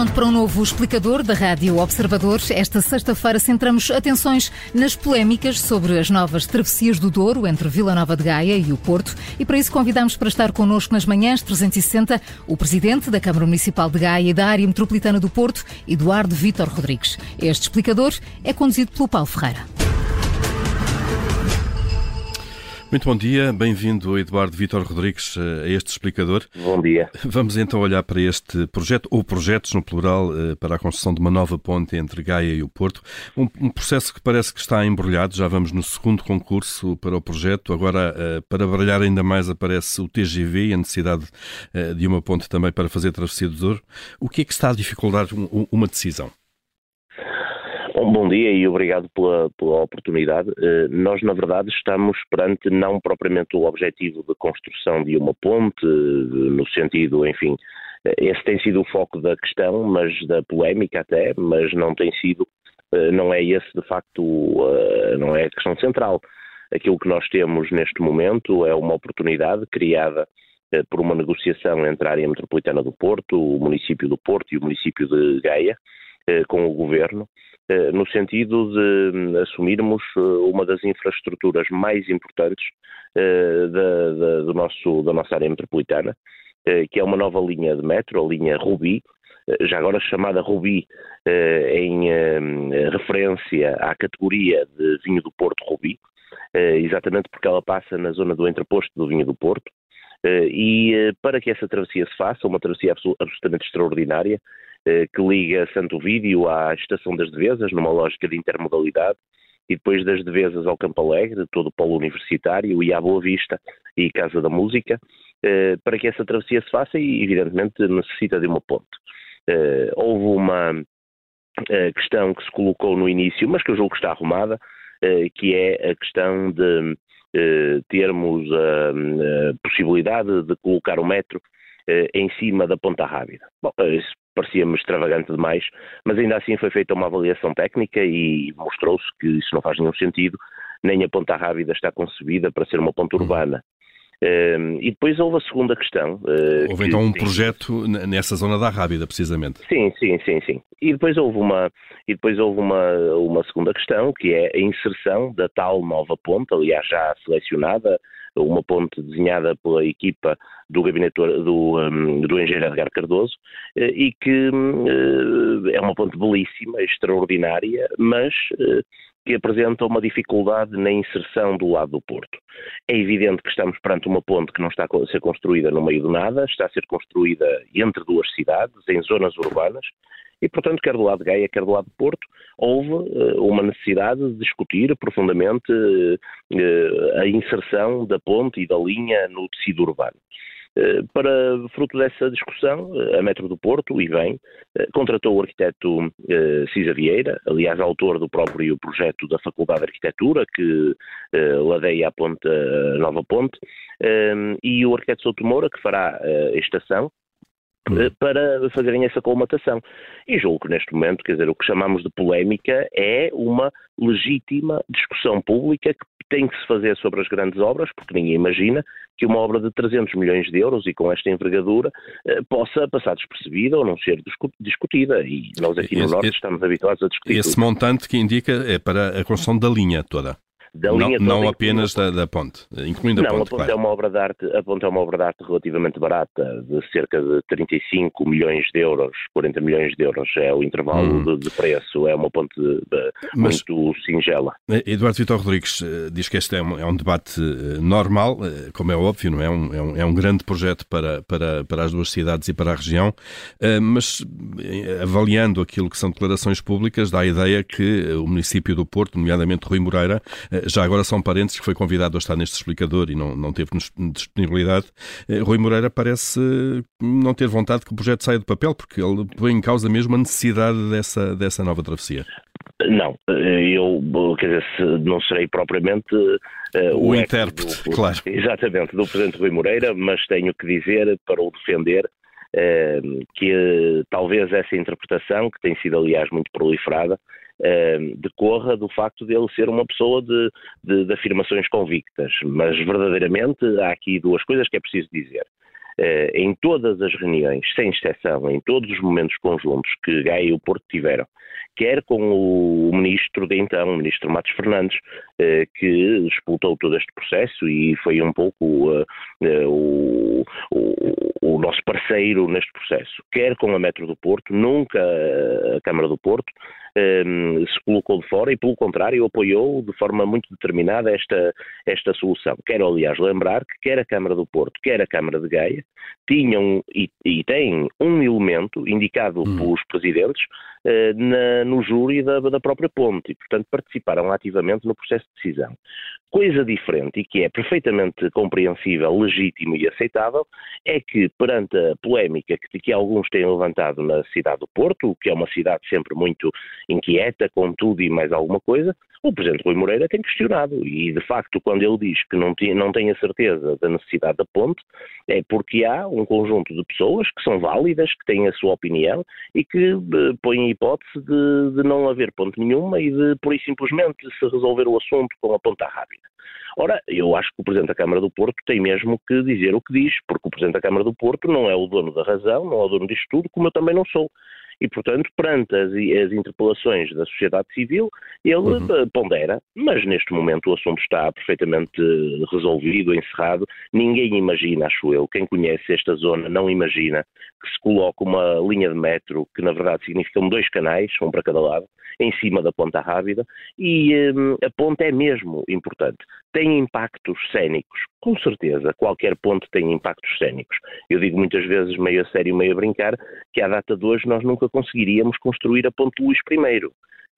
pronto para um novo explicador da Rádio Observador. Esta sexta-feira centramos atenções nas polémicas sobre as novas travessias do Douro entre Vila Nova de Gaia e o Porto. E para isso convidamos para estar connosco nas manhãs 360 o Presidente da Câmara Municipal de Gaia e da Área Metropolitana do Porto, Eduardo Vítor Rodrigues. Este explicador é conduzido pelo Paulo Ferreira. Muito bom dia, bem-vindo Eduardo Vitor Rodrigues a este explicador. Bom dia. Vamos então olhar para este projeto, ou projetos no plural, eh, para a construção de uma nova ponte entre Gaia e o Porto. Um, um processo que parece que está embrulhado, já vamos no segundo concurso para o projeto. Agora, eh, para brilhar ainda mais, aparece o TGV e a necessidade eh, de uma ponte também para fazer travessia do Douro. O que é que está a dificultar uma decisão? Bom dia e obrigado pela, pela oportunidade. Uh, nós, na verdade, estamos perante não propriamente o objetivo de construção de uma ponte, no sentido, enfim, esse tem sido o foco da questão, mas da polémica até, mas não tem sido, não é esse de facto, não é a questão central. Aquilo que nós temos neste momento é uma oportunidade criada por uma negociação entre a área metropolitana do Porto, o município do Porto e o município de Gaia, com o governo, eh, no sentido de hum, assumirmos eh, uma das infraestruturas mais importantes eh, da, da, do nosso, da nossa área metropolitana, que é uma nova linha de metro, a linha Rubi, já agora chamada Rubi em referência à categoria de vinho do Porto Rubi, exatamente porque ela passa na zona do entreposto do vinho do Porto, e para que essa travessia se faça, uma travessia absolutamente extraordinária, eh, que liga Santo Vídeo à Estação das Devesas, numa lógica de intermodalidade, e depois das Devesas ao Campo Alegre, todo o polo universitário, e à Boa Vista e Casa da Música, eh, para que essa travessia se faça e, evidentemente, necessita de uma ponte. Eh, houve uma questão que se colocou no início, mas que eu julgo que está arrumada, que é a questão de termos a, possibilidade de colocar o metro em cima da Ponta Rábida. Bom, isso parecia-me extravagante demais, mas ainda assim foi feita uma avaliação técnica e mostrou-se que isso não faz nenhum sentido, nem a Ponta Rábida está concebida para ser uma ponta uhum. urbana. Uh, e depois houve a segunda questão. Uh, houve então um projeto nessa zona da Rábida, precisamente. Sim, sim, sim, sim. E depois houve uma, e depois houve uma, uma segunda questão, que é a inserção da tal nova ponta, aliás já selecionada, uma ponte desenhada pela equipa do gabinete do, do engenheiro Edgar Cardoso eh, e que uh, é uma ponte belíssima, extraordinária, mas uh, que apresenta uma dificuldade na inserção do lado do Porto. É evidente que estamos perante uma ponte que não está a ser construída no meio do nada, está a ser construída entre duas cidades, em zonas urbanas, e, portanto, quer do lado de Gaia, quer do lado de Porto, houve uh, uma necessidade de discutir profundamente uh, a inserção da ponte e da linha no tecido urbano. Uh, para fruto dessa discussão, a Metro do Porto, e bem, contratou o arquiteto Cisa Vieira, aliás, autor do próprio projeto da Faculdade de Arquitetura, que ladeia a ponte, a nova ponte, e o arquiteto Souto Moura, que fará a estação, eh, para fazerem essa colmatação. E julgo que neste momento, quer dizer, o que chamamos de polémica é uma legítima discussão pública que tem que se fazer sobre as grandes obras, porque ninguém imagina que uma obra de 300 milhões de euros e com esta envergadura eh, possa passar despercebida ou não ser discutida. E nós aqui no esse, Norte estamos habituados a discutir. Esse tudo. montante que indica é para a construção da linha toda da linha não, não apenas da, da, ponte, incluindo a ponte. Não, a ponte claro. é uma obra de arte, a ponte é uma obra de arte relativamente barata, de cerca de 35 milhões de euros, 40 milhões de euros é o intervalo hum. de, de, preço, é uma ponte de, de, Mas, muito singela. Eh, Eduardo Vitor Rodrigues eh, diz que este é um, é um, debate eh, normal, como é óbvio, não é? Um, é, um, é um grande projeto para, para, para as duas cidades e para a região, mas avaliando aquilo que são declarações públicas, dá a ideia que o município do Porto, nomeadamente Rui Moreira, já agora são parentes que foi convidado a estar neste explicador e não, não teve disponibilidade. Eh, Rui Moreira parece não ter vontade que o projeto saia do papel, porque ele põe em causa mesmo a necessidade dessa, dessa nova travessia. Não, eh, eu quer dizer, não serei propriamente uh, o, o intérprete, do, claro. Exatamente, do Presidente Rui Moreira, mas tenho que dizer, para o defender, uh, que uh, talvez essa interpretação, que tem sido aliás muito proliferada, Ehm, decorra do facto de ele ser uma pessoa de, de, de afirmações convictas. Mas verdadeiramente há aqui duas coisas que é preciso dizer. em todas as reuniões, sem exceção, em todos os momentos conjuntos que Gaia e o Porto tiveram, quer com o ministro de então, o ministro Matos Fernandes, eh, que disputou todo este processo e foi um pouco eh, eh, o, o, o, nosso parceiro neste processo, quer com a Metro do Porto, nunca a Câmara do Porto se colocou de fora e, pelo contrário, apoiou de forma muito determinada esta, esta solução. Quero, aliás, lembrar que quer a Câmara do Porto, quer a Câmara de Gaia, tinham e, e têm um elemento indicado hum. pelos presidentes na, no júri da, da, própria ponte e, portanto, participaram ativamente no processo de decisão. Coisa diferente e que é perfeitamente compreensível, legítimo e aceitável é que, perante a polémica que, que alguns têm levantado na cidade do Porto, que é uma cidade sempre muito inquieta com tudo e mais alguma coisa, o Presidente Rui Moreira tem questionado e, de facto, quando ele diz que não, tem, não tem a certeza da necessidade da ponte, é porque há um conjunto de pessoas que são válidas, que têm a sua opinião e que eh, põem a hipótese de, de, não haver ponte nenhuma e de, por e simplesmente, se resolver o assunto com a ponta rápida. Ora, eu acho que o Presidente da Câmara do Porto tem mesmo que dizer o que diz, porque o Presidente da Câmara do Porto não é o dono da razão, não é o dono disto tudo, como eu também não sou e, portanto, perante as, as interpelações da sociedade civil, ele uhum. Eh, pondera, mas neste momento o assunto está perfeitamente resolvido, encerrado. Ninguém imagina, acho eu, quem conhece esta zona não imagina que se coloque uma linha de metro, que na verdade significam dois canais, um para cada lado, em cima da Ponta Rábida, e hum, a ponta é mesmo importante. Tem impactos cénicos, com certeza, qualquer ponte tem impactos cénicos. Eu digo muitas vezes, meio a sério, meio a brincar, que à data de hoje nós nunca conseguiríamos construir a Ponte Luís I,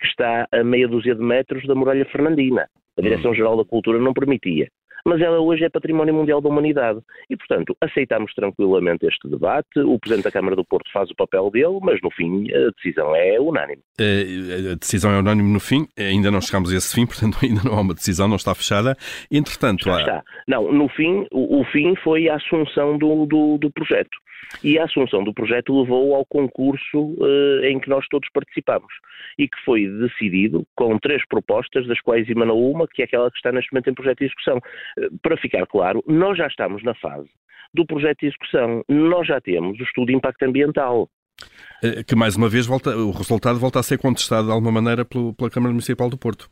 que está a meia dúzia de metros da Muralha Fernandina. A. Direção-Geral da Cultura não permitia mas ela hoje é património mundial da humanidade. E, portanto, aceitamos tranquilamente este debate, o Presidente da Câmara do Porto faz o papel dele, mas no fim a decisão é unânime. A decisão é unânime no fim, ainda não chegamos a esse fim, portanto ainda não há uma decisão, não está fechada. Entretanto, Já há... está. Não, no fim, o, o fim foi a assunção do, do, do projeto e a assunção do projeto levou ao concurso uh, em que nós todos participamos e que foi decidido com três propostas, das quais emanou uma, que é aquela que está neste momento em projeto de execução. Para ficar claro, nós já estamos na fase do projeto de execução, nós já temos o estudo de impacto ambiental. Eh, que mais uma vez volta, o resultado volta a ser contestado de alguma maneira pela Câmara Municipal do Porto.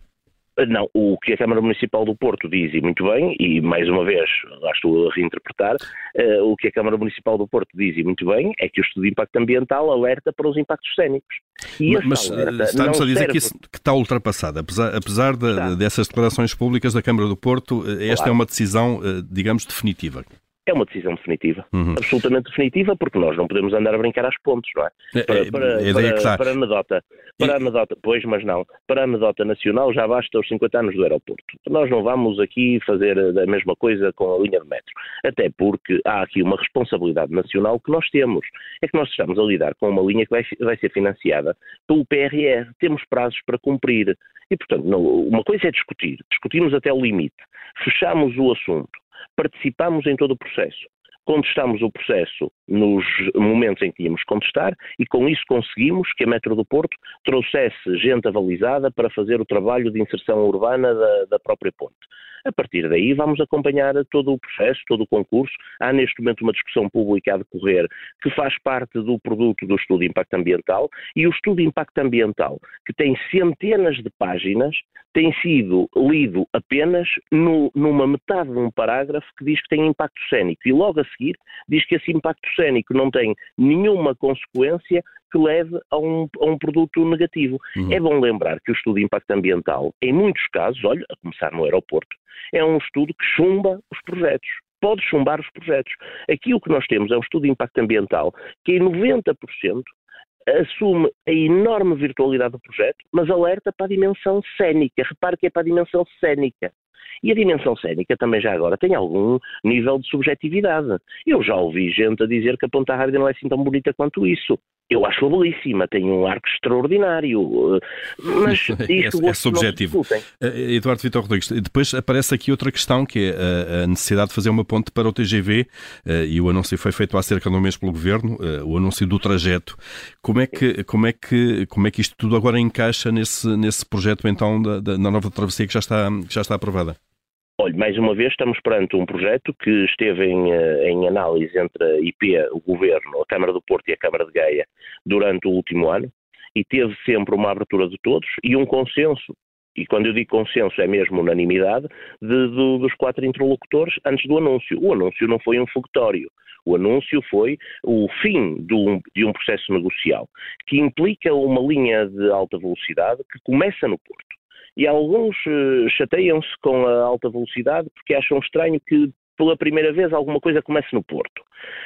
Não, o que a Câmara Municipal do Porto diz, e muito bem, e mais uma vez, lá estou a reinterpretar, uh, o que a Câmara Municipal do Porto diz, e muito bem, é que o estudo de impacto ambiental alerta para os impactos cénicos. E mas, mas está-nos a dizer serve... que, isso, que está ultrapassado. Apesar, apesar de, dessas declarações públicas da Câmara do Porto, eh, esta claro. é uma decisão, eh, digamos, definitiva é uma decisão definitiva. Uhum. Absolutamente definitiva, porque nós não podemos andar a brincar às pontes, não é? é para, é, para, é para, para, para anedota. Para e... anedota, pois, mas não. Para anedota nacional já basta os 50 anos do aeroporto. Nós não vamos aqui fazer a mesma coisa com a linha de metro. Até porque há aqui uma responsabilidade nacional que nós temos. É que nós estamos a lidar com uma linha que vai, vai ser financiada pelo PRR. Temos prazos para cumprir. E, portanto, não, uma coisa é discutir. Discutimos até o limite. Fechamos o assunto participamos em todo o processo. Contestamos o processo nos momentos em que íamos contestar e com isso conseguimos que a Metro do Porto trouxesse gente avalizada para fazer o trabalho de inserção urbana da, da própria ponte. A partir daí vamos acompanhar todo o processo, todo o concurso. Há neste momento uma discussão pública a decorrer que faz parte do produto do estudo de impacto ambiental e o estudo de impacto ambiental, que tem centenas de páginas, tem sido lido apenas no, numa metade de um parágrafo que diz que tem impacto cénico e logo a seguir diz que esse impacto cénico não tem nenhuma consequência que leve a um, a um produto negativo. Uhum. É bom lembrar que o estudo de impacto ambiental, em muitos casos, olha, a começar no aeroporto, é um estudo que chumba os projetos pode chumbar os projetos. Aqui o que nós temos é um estudo de impacto ambiental que em 90% assume a enorme virtualidade do projeto, mas alerta para a dimensão cénica. Repare que é para a dimensão cénica. E a dimensão cénica também já agora tem algum nível de subjetividade. Eu já ouvi gente a dizer que a Ponta Rábida não é assim tão bonita quanto isso. Eu acho belíssima, tem um arco extraordinário, eh, mas é, isto é, é subjetivo. Eh, Eduardo Vitor Rodrigues, depois aparece aqui outra questão que é a necessidade de fazer uma ponte para o TGV eh, e o anúncio foi feito há cerca de um mês pelo Governo, o anúncio do trajeto. Como é que, como é que, como é que isto tudo agora encaixa nesse, nesse projeto então da, da, da nova travessia que já está, que já está aprovada? Olha, mais uma vez estamos perante um projeto que esteve em, eh, em, análise entre a IP, o Governo, a Câmara do Porto e a Câmara de Gaia durante o último ano e teve sempre uma abertura de todos e um consenso. E quando eu digo consenso é mesmo unanimidade de, de, dos quatro interlocutores antes do anúncio. O anúncio não foi um fogotório. O anúncio foi o fim de um, de um processo negocial que implica uma linha de alta velocidade que começa no Porto e alguns uh, chateiam-se com a alta velocidade porque acham estranho que pela primeira vez alguma coisa comece no Porto.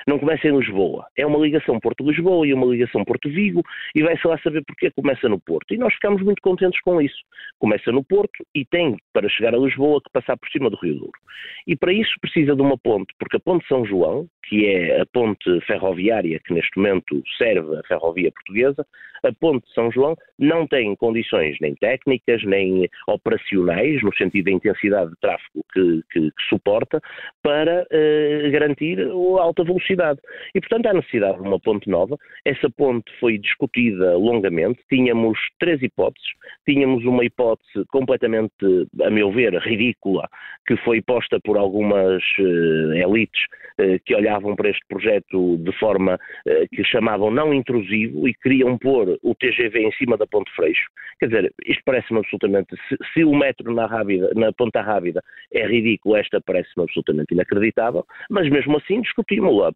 Não começa em Lisboa. É uma ligação Porto-Lisboa e uma ligação Porto-Vigo e vai-se lá saber porque começa no Porto. E nós ficamos muito contentes com isso. Começa no Porto e tem, para chegar a Lisboa, que passar por cima do Rio Douro. E para isso precisa de uma ponte, porque a ponte São João, que é a ponte ferroviária que neste momento serve a ferrovia portuguesa, a ponte São João não tem condições nem técnicas, nem operacionais, no sentido da intensidade de tráfego que, que, que suporta, para eh, garantir a alta velocidade. E, portanto, há necessidade de uma ponte nova. Essa ponte foi discutida longamente. Tínhamos três hipóteses. Tínhamos uma hipótese completamente, a meu ver, ridícula, que foi posta por algumas eh, elites eh, que olhavam para este projeto de forma eh, que chamavam não intrusivo e queriam pôr o TGV em cima da Ponte Freixo. Quer dizer, isto parece-me absolutamente. Se, se, o metro na, Rábida, na Ponta Rábida é ridículo, esta parece-me absolutamente inacreditável, mas mesmo assim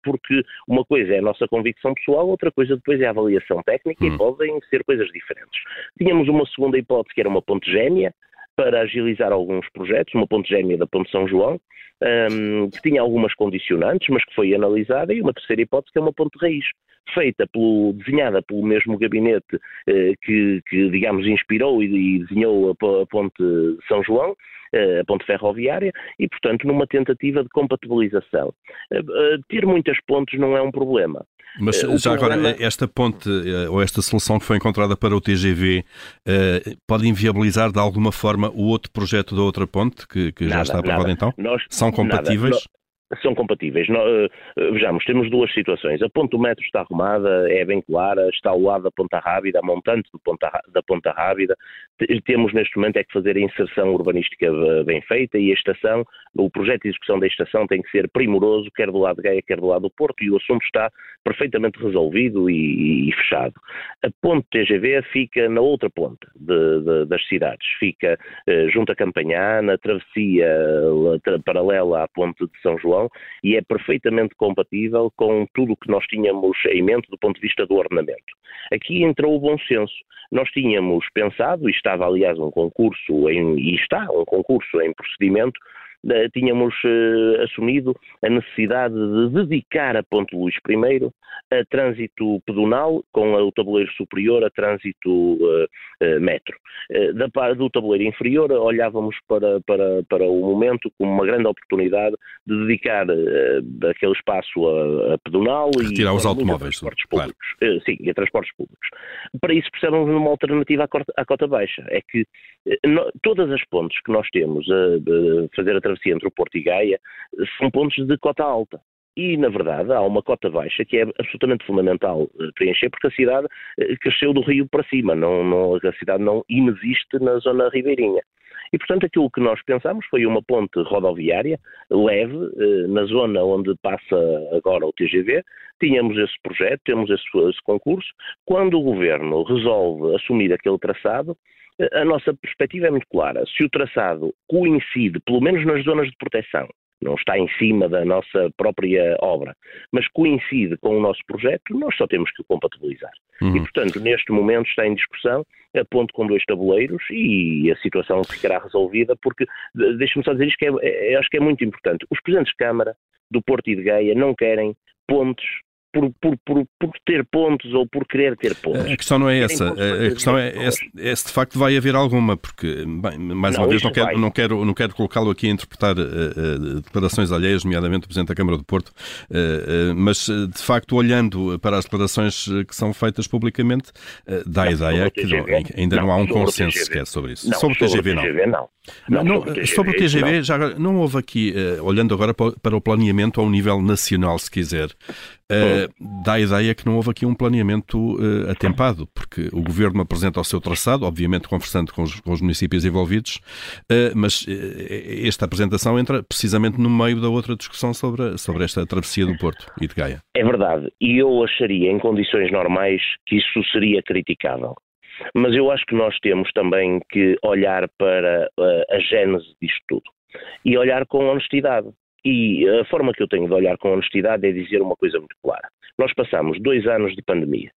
porque uma coisa é a nossa convicção pessoal, outra coisa depois é a avaliação técnica hum. e podem ser coisas diferentes. Tínhamos uma segunda hipótese que era uma ponte gêmea, para agilizar alguns projetos, uma ponte gêmea da Ponte São João, um, que tinha algumas condicionantes, mas que foi analisada, e uma terceira hipótese que é uma ponte raiz, feita pelo, desenhada pelo mesmo gabinete eh, que, que, digamos, inspirou e, e desenhou a, a ponte São João, eh, a ponte ferroviária, e, portanto, numa tentativa de compatibilização. Eh, ter muitas pontes não é um problema. Mas uh, já problema... agora, esta ponte uh, ou esta solução que foi encontrada para o TGV pode inviabilizar de alguma forma o outro projeto da outra ponte que, que nada, já está aprovado então? Nós, São compatíveis? Nada, são compatíveis. Eh, eh, vejamos, temos duas situações. A ponte do metro está arrumada, é bem clara, está ao lado da Ponta Rábida, a montante Ponta, da Ponta Rábida. Temos neste momento é que fazer a inserção urbanística eh, bem feita e a estação, o projeto de execução da estação tem que ser primoroso, quer do lado de Gaia, quer do lado do Porto, e o assunto está perfeitamente resolvido e, e fechado. A ponte TGV fica na outra ponta de, de, das cidades, fica junto a Campanhã, na travessia paralela à ponte de São João, e é perfeitamente compatível com tudo o que nós tínhamos em mente do ponto de vista do ordenamento. Aqui entrou o bom senso. Nós tínhamos pensado, e estava aliás um concurso, em, e está um concurso em procedimento, tínhamos uh, assumido a necessidade de dedicar a Ponte Luís I a trânsito pedonal, com o tabuleiro superior a trânsito uh, uh, metro. Da, do tabuleiro inferior, olhávamos para, para, para o momento como uma grande oportunidade de dedicar aquele espaço a, a pedonal Retirar e os automóveis, transportes claro. públicos. sim, e a transportes públicos. Para isso precisamos de uma alternativa à cota, à cota baixa. É que no, todas as pontes que nós temos a, a fazer a travessia entre o Porto e Gaia são pontos de cota alta. E, na verdade, há uma cota baixa que é absolutamente fundamental eh, preencher, porque a cidade eh, cresceu do rio para cima, não, não, a cidade não inexiste na zona ribeirinha. E, portanto, aquilo que nós pensamos foi uma ponte rodoviária leve, eh, na zona onde passa agora o TGV. Tínhamos esse projeto, temos esse, esse concurso. Quando o governo resolve assumir aquele traçado, a nossa perspectiva é muito clara. Se o traçado coincide, pelo menos nas zonas de proteção, não está em cima da nossa própria obra, mas coincide com o nosso projeto, nós só temos que o compatibilizar. Uhum. E, portanto, neste momento está em discussão a ponto com dois tabuleiros e a situação ficará resolvida, porque, deixe-me só dizer isto, que é, é, acho que é muito importante. Os presidentes de Câmara do Porto e de Gaia não querem pontos por, por, por, por, ter pontos ou por querer ter pontos. A questão não é essa. A questão é, é, é, se de facto vai haver alguma, porque, bem, mais não, uma vez, não quero, não quero, não quero colocá-lo aqui a interpretar uh, uh, declarações alheias, nomeadamente o Presidente da Câmara do Porto, uh, mas de facto, olhando para as declarações que são feitas publicamente, dá a ideia que não, ainda não, não, há um consenso sequer sobre isso. sobre o TGV, não. TGV, não. Não, não, sobre o TGV, sobre o TGV já não houve aqui, olhando agora para o planeamento ao nível nacional, se quiser, Uh, dá a ideia que não houve aqui um planeamento atempado, porque o Governo apresenta o seu traçado, obviamente conversando com os, com os municípios envolvidos, mas esta apresentação entra precisamente no meio da outra discussão sobre, sobre esta travessia do Porto e de Gaia. É verdade, e eu acharia em condições normais que isso seria criticável. Mas eu acho que nós temos também que olhar para uh, a gênese disto tudo e olhar com honestidade. E a forma que eu tenho de olhar com honestidade é dizer uma coisa muito clara. Nós passamos dois anos de pandemia.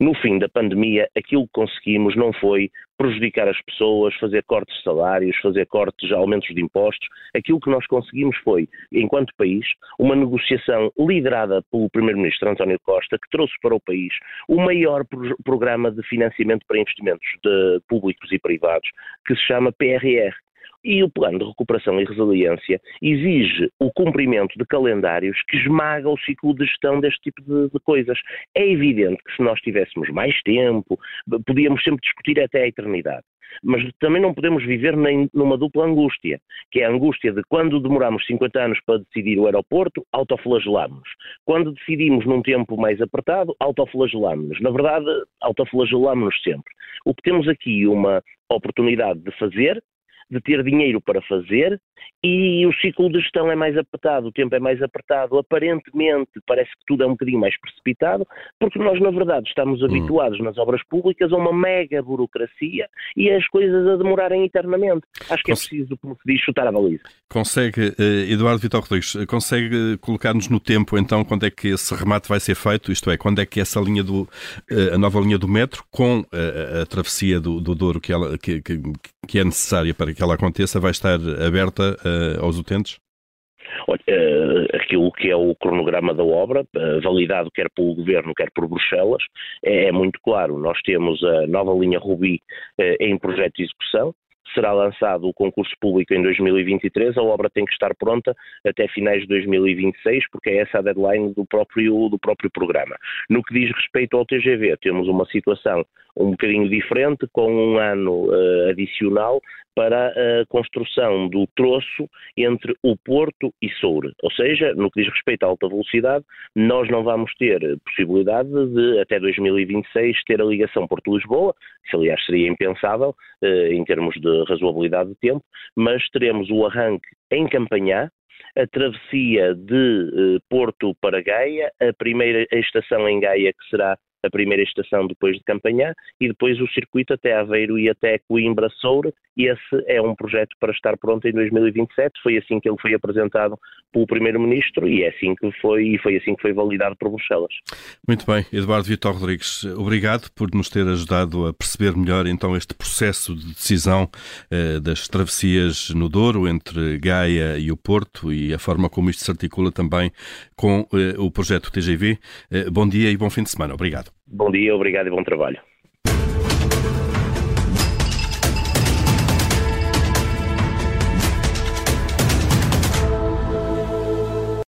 No fim da pandemia, aquilo que conseguimos não foi prejudicar as pessoas, fazer cortes de salários, fazer cortes, aumentos de impostos. Aquilo que nós conseguimos foi, enquanto país, uma negociação liderada pelo Primeiro-Ministro António Costa, que trouxe para o país o maior pro programa de financiamento para investimentos públicos e privados, que se chama PRR, e o plano de recuperação e resiliência exige o cumprimento de calendários que esmaga o ciclo de gestão deste tipo de, de, coisas. É evidente que se nós tivéssemos mais tempo, podíamos sempre discutir até a eternidade. Mas também não podemos viver nem numa dupla angústia, que é a angústia de quando demoramos 50 anos para decidir o aeroporto, autoflagelamos. Quando decidimos num tempo mais apertado, autoflagelamos. Na verdade, autoflagelamos sempre. O que temos aqui uma oportunidade de fazer de ter dinheiro para fazer e o ciclo de gestão é mais apertado, o tempo é mais apertado. Aparentemente, parece que tudo é um bocadinho mais precipitado, porque nós, na verdade, estamos hum. habituados nas obras públicas a uma mega burocracia e as coisas a demorarem eternamente. Acho que é preciso, como se diz, chutar a baliza. Consegue, eh, Eduardo Vitor Rodrigues, consegue colocar-nos no tempo, então, quando é que esse remate vai ser feito? Isto é, quando é que essa linha do, eh, a nova linha do metro, com a, a travessia do, do Douro que, ela, que, que, que é necessária para que ela aconteça, vai estar aberta uh, aos utentes? Olha, uh, aquilo que é o cronograma da obra, uh, validado quer pelo Governo, quer por Bruxelas, é, é, muito claro. Nós temos a nova linha Rubi em projeto de execução, será lançado o concurso público em 2023, a obra tem que estar pronta até finais de 2026, porque é essa a deadline do próprio, do próprio programa. No que diz respeito ao TGV, temos uma situação um bocadinho diferente, com um ano uh, adicional para a construção do troço entre o Porto e Soure. Ou seja, no que diz respeito à alta velocidade, nós não vamos ter possibilidade de, até 2026, ter a ligação Porto-Lisboa, isso aliás seria impensável uh, em termos de razoabilidade de tempo, mas teremos o arranque em Campanhá, a travessia de uh, Porto para Gaia, a primeira estação em Gaia que será a primeira estação depois de Campanhã e depois o circuito até Aveiro e até Coimbra Soura esse é um projeto para estar pronto em 2027. Foi assim que ele foi apresentado pelo Primeiro-Ministro e é assim que foi e foi assim que foi validado por Bruxelas. Muito bem, Eduardo Vitor Rodrigues, obrigado por nos ter ajudado a perceber melhor então este processo de decisão eh, das travessias no Douro entre Gaia e o Porto e a forma como isto se articula também com eh, o projeto TGV. Eh, bom dia e bom fim de semana. Obrigado. Bom dia, obrigado e bom trabalho.